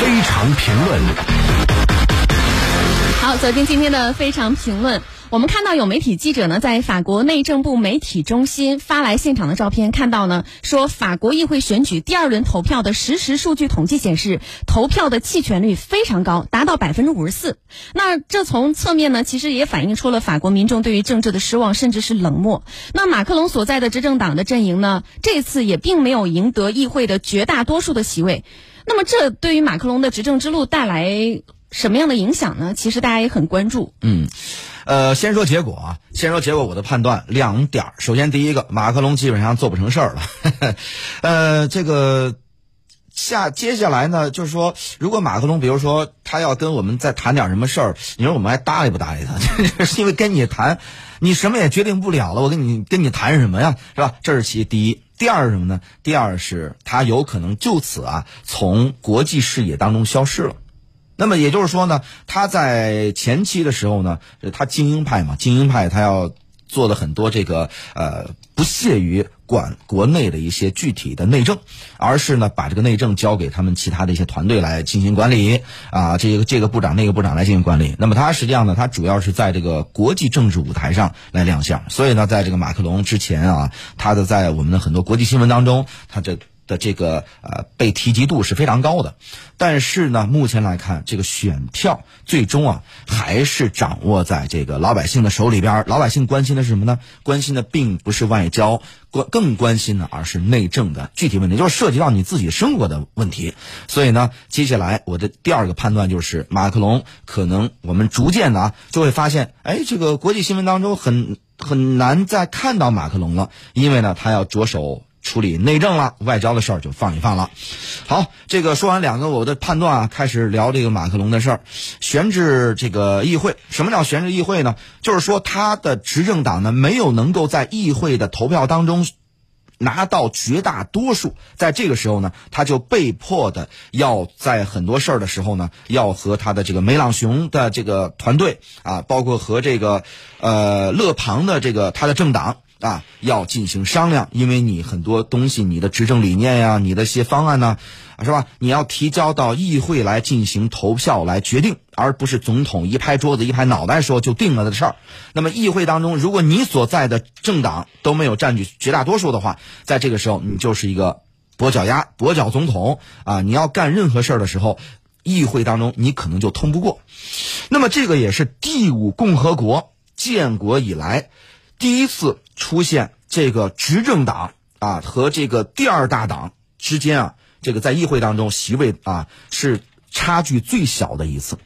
非常评论。好，走进今天的非常评论。我们看到有媒体记者呢，在法国内政部媒体中心发来现场的照片，看到呢说法国议会选举第二轮投票的实时数据统计显示，投票的弃权率非常高，达到百分之五十四。那这从侧面呢，其实也反映出了法国民众对于政治的失望，甚至是冷漠。那马克龙所在的执政党的阵营呢，这次也并没有赢得议会的绝大多数的席位。那么，这对于马克龙的执政之路带来什么样的影响呢？其实大家也很关注。嗯。呃，先说结果啊，先说结果，我的判断两点。首先，第一个，马克龙基本上做不成事儿了。呃，这个下接下来呢，就是说，如果马克龙，比如说他要跟我们再谈点什么事儿，你说我们还搭理不搭理他？因为跟你谈，你什么也决定不了了，我跟你跟你谈什么呀，是吧？这是其第一。第二是什么呢？第二是他有可能就此啊，从国际视野当中消失了。那么也就是说呢，他在前期的时候呢，他精英派嘛，精英派他要做的很多这个呃，不屑于管国内的一些具体的内政，而是呢把这个内政交给他们其他的一些团队来进行管理啊，这个这个部长那个部长来进行管理。那么他实际上呢，他主要是在这个国际政治舞台上来亮相。所以呢，在这个马克龙之前啊，他的在我们的很多国际新闻当中，他这。的这个呃被提及度是非常高的，但是呢，目前来看，这个选票最终啊还是掌握在这个老百姓的手里边。老百姓关心的是什么呢？关心的并不是外交，关更关心的而是内政的具体问题，就是涉及到你自己生活的问题。所以呢，接下来我的第二个判断就是，马克龙可能我们逐渐的啊就会发现，哎，这个国际新闻当中很很难再看到马克龙了，因为呢，他要着手。处理内政了，外交的事儿就放一放了。好，这个说完两个我的判断啊，开始聊这个马克龙的事儿。悬置这个议会，什么叫悬置议会呢？就是说他的执政党呢没有能够在议会的投票当中拿到绝大多数，在这个时候呢，他就被迫的要在很多事儿的时候呢，要和他的这个梅朗雄的这个团队啊，包括和这个呃勒庞的这个他的政党。啊，要进行商量，因为你很多东西，你的执政理念呀，你的一些方案呢，啊是吧？你要提交到议会来进行投票来决定，而不是总统一拍桌子一拍脑袋说就定了的事儿。那么议会当中，如果你所在的政党都没有占据绝大多数的话，在这个时候你就是一个跛脚鸭、跛脚总统啊！你要干任何事儿的时候，议会当中你可能就通不过。那么这个也是第五共和国建国以来。第一次出现这个执政党啊和这个第二大党之间啊，这个在议会当中席位啊是差距最小的一次。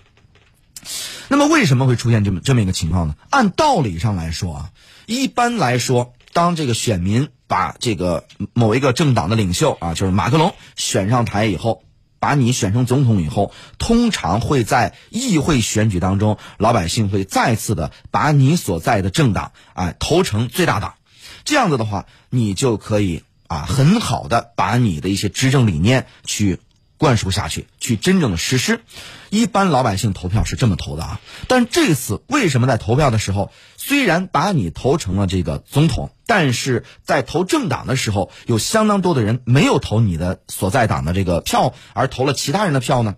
那么为什么会出现这么这么一个情况呢？按道理上来说啊，一般来说，当这个选民把这个某一个政党的领袖啊，就是马克龙选上台以后。把你选成总统以后，通常会在议会选举当中，老百姓会再次的把你所在的政党啊投成最大党，这样子的话，你就可以啊很好的把你的一些执政理念去灌输下去，去真正的实施。一般老百姓投票是这么投的啊，但这次为什么在投票的时候，虽然把你投成了这个总统？但是在投政党的时候，有相当多的人没有投你的所在党的这个票，而投了其他人的票呢。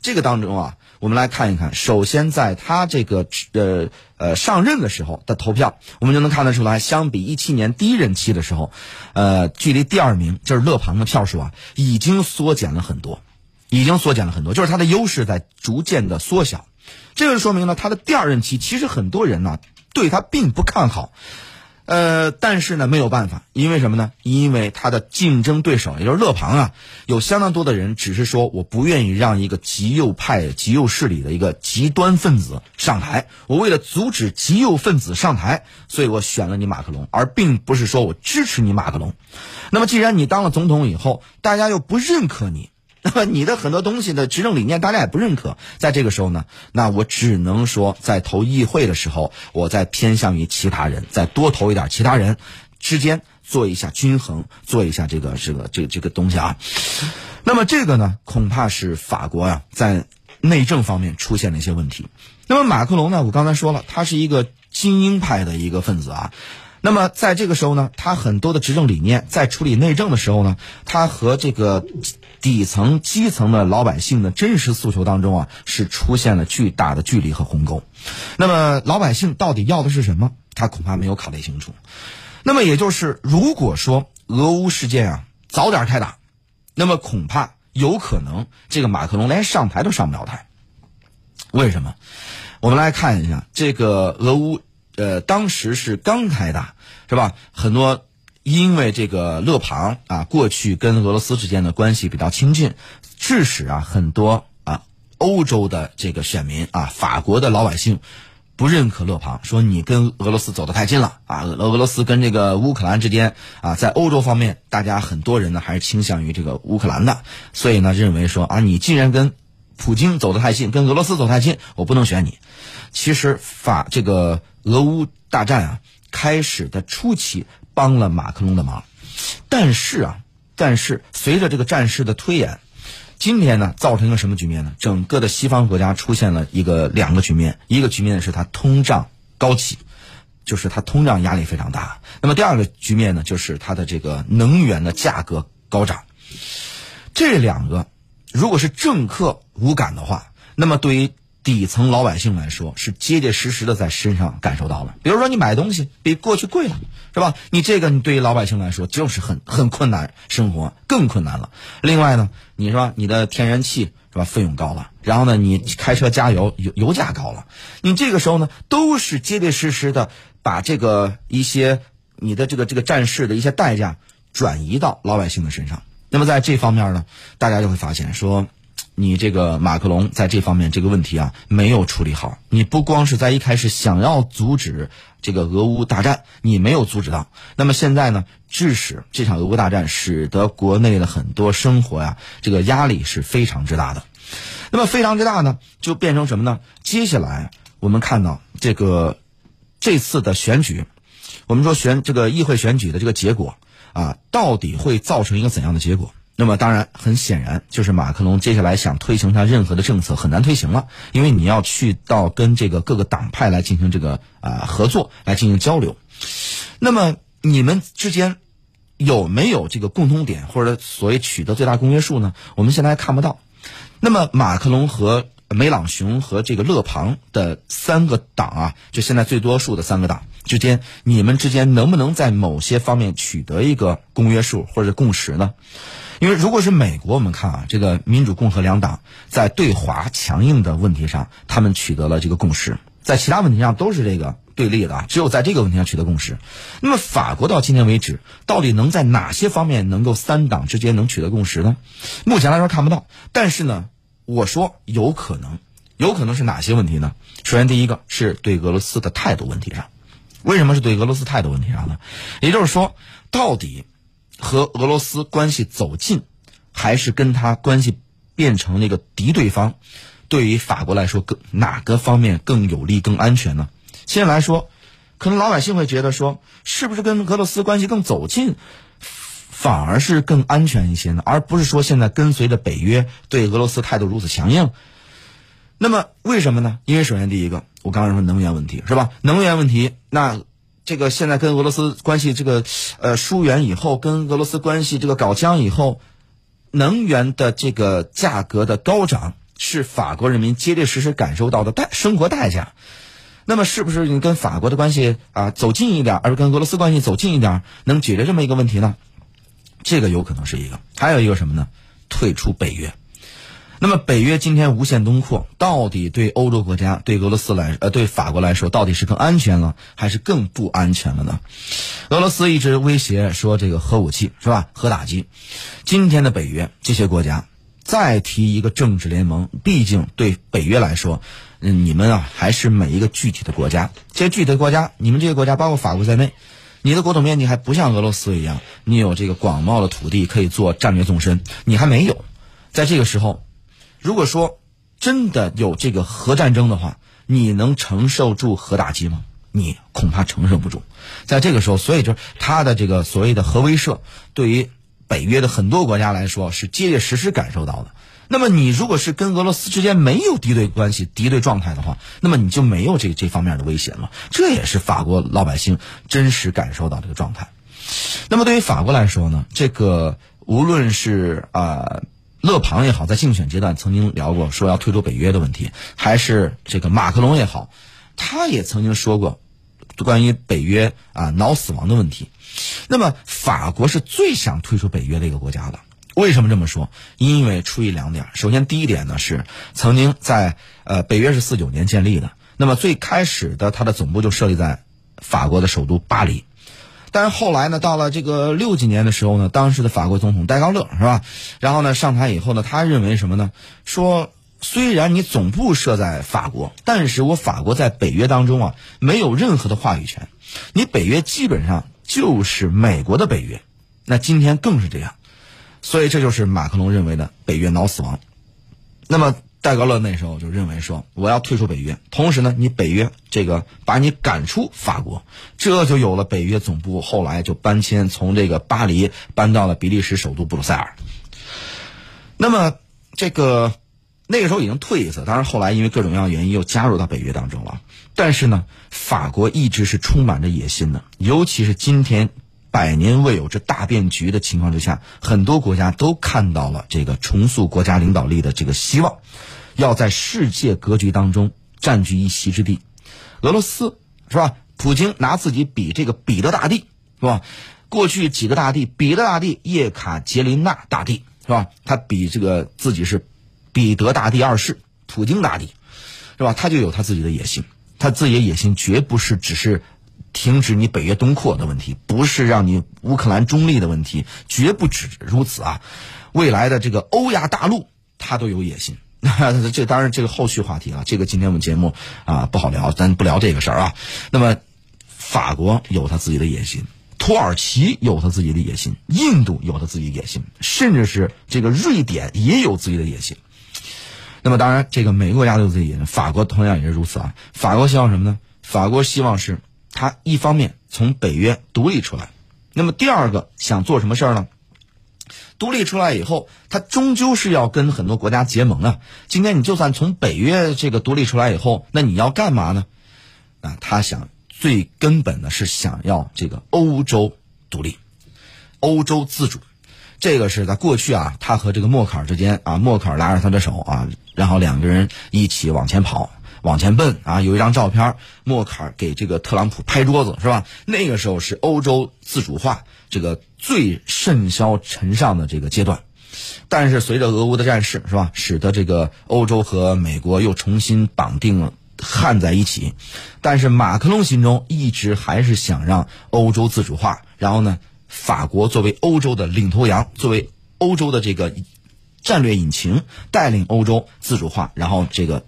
这个当中啊，我们来看一看。首先，在他这个呃呃上任的时候的投票，我们就能看得出来，相比一七年第一任期的时候，呃，距离第二名就是勒庞的票数啊，已经缩减了很多，已经缩减了很多，就是他的优势在逐渐的缩小。这个说明呢，他的第二任期其实很多人呢对他并不看好。呃，但是呢，没有办法，因为什么呢？因为他的竞争对手，也就是勒庞啊，有相当多的人只是说，我不愿意让一个极右派、极右势力的一个极端分子上台。我为了阻止极右分子上台，所以我选了你马克龙，而并不是说我支持你马克龙。那么，既然你当了总统以后，大家又不认可你。那么你的很多东西的执政理念大家也不认可，在这个时候呢，那我只能说在投议会的时候，我再偏向于其他人，再多投一点其他人，之间做一下均衡，做一下这个这个这个这个东西啊。那么这个呢，恐怕是法国呀在内政方面出现了一些问题。那么马克龙呢，我刚才说了，他是一个精英派的一个分子啊。那么在这个时候呢，他很多的执政理念在处理内政的时候呢，他和这个底层基层的老百姓的真实诉求当中啊，是出现了巨大的距离和鸿沟。那么老百姓到底要的是什么？他恐怕没有考虑清楚。那么也就是，如果说俄乌事件啊早点开打，那么恐怕有可能这个马克龙连上台都上不了台。为什么？我们来看一下这个俄乌，呃，当时是刚开打，是吧？很多因为这个勒庞啊，过去跟俄罗斯之间的关系比较亲近，致使啊很多啊欧洲的这个选民啊，法国的老百姓。不认可勒庞，说你跟俄罗斯走得太近了啊！俄俄罗斯跟这个乌克兰之间啊，在欧洲方面，大家很多人呢还是倾向于这个乌克兰的，所以呢认为说啊，你既然跟普京走得太近，跟俄罗斯走太近，我不能选你。其实法这个俄乌大战啊，开始的初期帮了马克龙的忙，但是啊，但是随着这个战事的推演。今天呢，造成一个什么局面呢？整个的西方国家出现了一个两个局面，一个局面是它通胀高企，就是它通胀压力非常大。那么第二个局面呢，就是它的这个能源的价格高涨。这两个如果是政客无感的话，那么对于底层老百姓来说，是结结实实的在身上感受到了。比如说，你买东西比过去贵了，是吧？你这个，你对于老百姓来说就是很很困难，生活更困难了。另外呢，你说你的天然气是吧，费用高了，然后呢，你开车加油油油价高了，你这个时候呢，都是结结实实的把这个一些你的这个这个战事的一些代价转移到老百姓的身上。那么在这方面呢，大家就会发现说。你这个马克龙在这方面这个问题啊没有处理好。你不光是在一开始想要阻止这个俄乌大战，你没有阻止到。那么现在呢，致使这场俄乌大战使得国内的很多生活呀，这个压力是非常之大的。那么非常之大呢，就变成什么呢？接下来我们看到这个这次的选举，我们说选这个议会选举的这个结果啊，到底会造成一个怎样的结果？那么当然，很显然就是马克龙接下来想推行他任何的政策很难推行了，因为你要去到跟这个各个党派来进行这个啊合作，来进行交流。那么你们之间有没有这个共通点，或者所谓取得最大公约数呢？我们现在还看不到。那么马克龙和梅朗雄和这个勒庞的三个党啊，就现在最多数的三个党之间，你们之间能不能在某些方面取得一个公约数或者共识呢？因为如果是美国，我们看啊，这个民主共和两党在对华强硬的问题上，他们取得了这个共识，在其他问题上都是这个对立的，只有在这个问题上取得共识。那么法国到今天为止，到底能在哪些方面能够三党之间能取得共识呢？目前来说看不到。但是呢，我说有可能，有可能是哪些问题呢？首先，第一个是对俄罗斯的态度问题上。为什么是对俄罗斯态度问题上呢？也就是说，到底。和俄罗斯关系走近，还是跟他关系变成那个敌对方，对于法国来说，更哪个方面更有利、更安全呢？现在来说，可能老百姓会觉得说，是不是跟俄罗斯关系更走近，反而是更安全一些呢？而不是说现在跟随着北约对俄罗斯态度如此强硬。那么为什么呢？因为首先第一个，我刚才说能源问题是吧？能源问题，那。这个现在跟俄罗斯关系这个呃疏远以后，跟俄罗斯关系这个搞僵以后，能源的这个价格的高涨是法国人民结结实实感受到的代生活代价。那么是不是你跟法国的关系啊走近一点，而跟俄罗斯关系走近一点，能解决这么一个问题呢？这个有可能是一个，还有一个什么呢？退出北约。那么北约今天无限东扩，到底对欧洲国家、对俄罗斯来呃对法国来说，到底是更安全了，还是更不安全了呢？俄罗斯一直威胁说这个核武器是吧？核打击。今天的北约这些国家再提一个政治联盟，毕竟对北约来说，嗯，你们啊还是每一个具体的国家。这些具体的国家，你们这些国家包括法国在内，你的国土面积还不像俄罗斯一样，你有这个广袤的土地可以做战略纵深，你还没有。在这个时候。如果说真的有这个核战争的话，你能承受住核打击吗？你恐怕承受不住。在这个时候，所以就是他的这个所谓的核威慑，对于北约的很多国家来说是结结实实感受到的。那么你如果是跟俄罗斯之间没有敌对关系、敌对状态的话，那么你就没有这这方面的威胁了。这也是法国老百姓真实感受到这个状态。那么对于法国来说呢，这个无论是啊勒庞也好，在竞选阶段曾经聊过说要退出北约的问题，还是这个马克龙也好，他也曾经说过关于北约啊脑死亡的问题。那么法国是最想退出北约的一个国家了。为什么这么说？因为出于两点。首先，第一点呢是曾经在呃北约是四九年建立的，那么最开始的它的总部就设立在法国的首都巴黎。但是后来呢，到了这个六几年的时候呢，当时的法国总统戴高乐是吧？然后呢上台以后呢，他认为什么呢？说虽然你总部设在法国，但是我法国在北约当中啊没有任何的话语权，你北约基本上就是美国的北约。那今天更是这样。所以这就是马克龙认为的北约脑死亡。那么戴高乐那时候就认为说，我要退出北约，同时呢，你北约这个把你赶出法国，这就有了北约总部后来就搬迁从这个巴黎搬到了比利时首都布鲁塞尔。那么这个那个时候已经退一次，当然后来因为各种各样的原因又加入到北约当中了。但是呢，法国一直是充满着野心的，尤其是今天。百年未有之大变局的情况之下，很多国家都看到了这个重塑国家领导力的这个希望，要在世界格局当中占据一席之地。俄罗斯是吧？普京拿自己比这个彼得大帝是吧？过去几个大帝，彼得大帝、叶卡捷琳娜大帝是吧？他比这个自己是彼得大帝二世，普京大帝是吧？他就有他自己的野心，他自己的野心绝不是只是。停止你北约东扩的问题，不是让你乌克兰中立的问题，绝不止如此啊！未来的这个欧亚大陆，他都有野心。这当然这个后续话题啊，这个今天我们节目啊不好聊，咱不聊这个事儿啊。那么，法国有他自己的野心，土耳其有他自己的野心，印度有他自己的野心，甚至是这个瑞典也有自己的野心。那么，当然这个每个国家都有自己野心，法国同样也是如此啊。法国希望什么呢？法国希望是。他一方面从北约独立出来，那么第二个想做什么事儿呢？独立出来以后，他终究是要跟很多国家结盟啊。今天你就算从北约这个独立出来以后，那你要干嘛呢？啊，他想最根本的是想要这个欧洲独立，欧洲自主。这个是在过去啊，他和这个默克尔之间啊，默克尔拉着他的手啊，然后两个人一起往前跑。往前奔啊！有一张照片，默克尔给这个特朗普拍桌子，是吧？那个时候是欧洲自主化这个最甚嚣尘上的这个阶段。但是随着俄乌的战事，是吧？使得这个欧洲和美国又重新绑定了焊在一起。但是马克龙心中一直还是想让欧洲自主化，然后呢，法国作为欧洲的领头羊，作为欧洲的这个战略引擎，带领欧洲自主化，然后这个。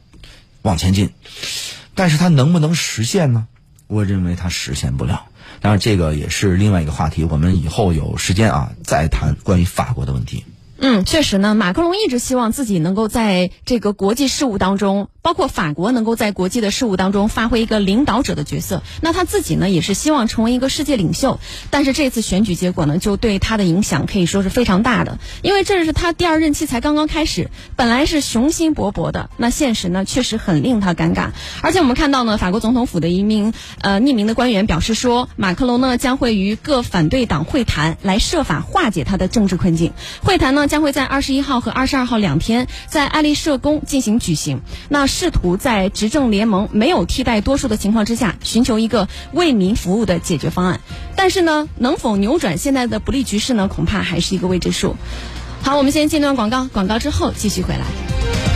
往前进，但是它能不能实现呢？我认为它实现不了。当然，这个也是另外一个话题，我们以后有时间啊再谈关于法国的问题。嗯，确实呢，马克龙一直希望自己能够在这个国际事务当中。包括法国能够在国际的事务当中发挥一个领导者的角色，那他自己呢也是希望成为一个世界领袖。但是这次选举结果呢，就对他的影响可以说是非常大的，因为这是他第二任期才刚刚开始，本来是雄心勃勃的，那现实呢确实很令他尴尬。而且我们看到呢，法国总统府的一名呃匿名的官员表示说，马克龙呢将会与各反对党会谈，来设法化解他的政治困境。会谈呢将会在二十一号和二十二号两天在爱丽舍宫进行举行。那。试图在执政联盟没有替代多数的情况之下，寻求一个为民服务的解决方案。但是呢，能否扭转现在的不利局势呢？恐怕还是一个未知数。好，我们先进段广告，广告之后继续回来。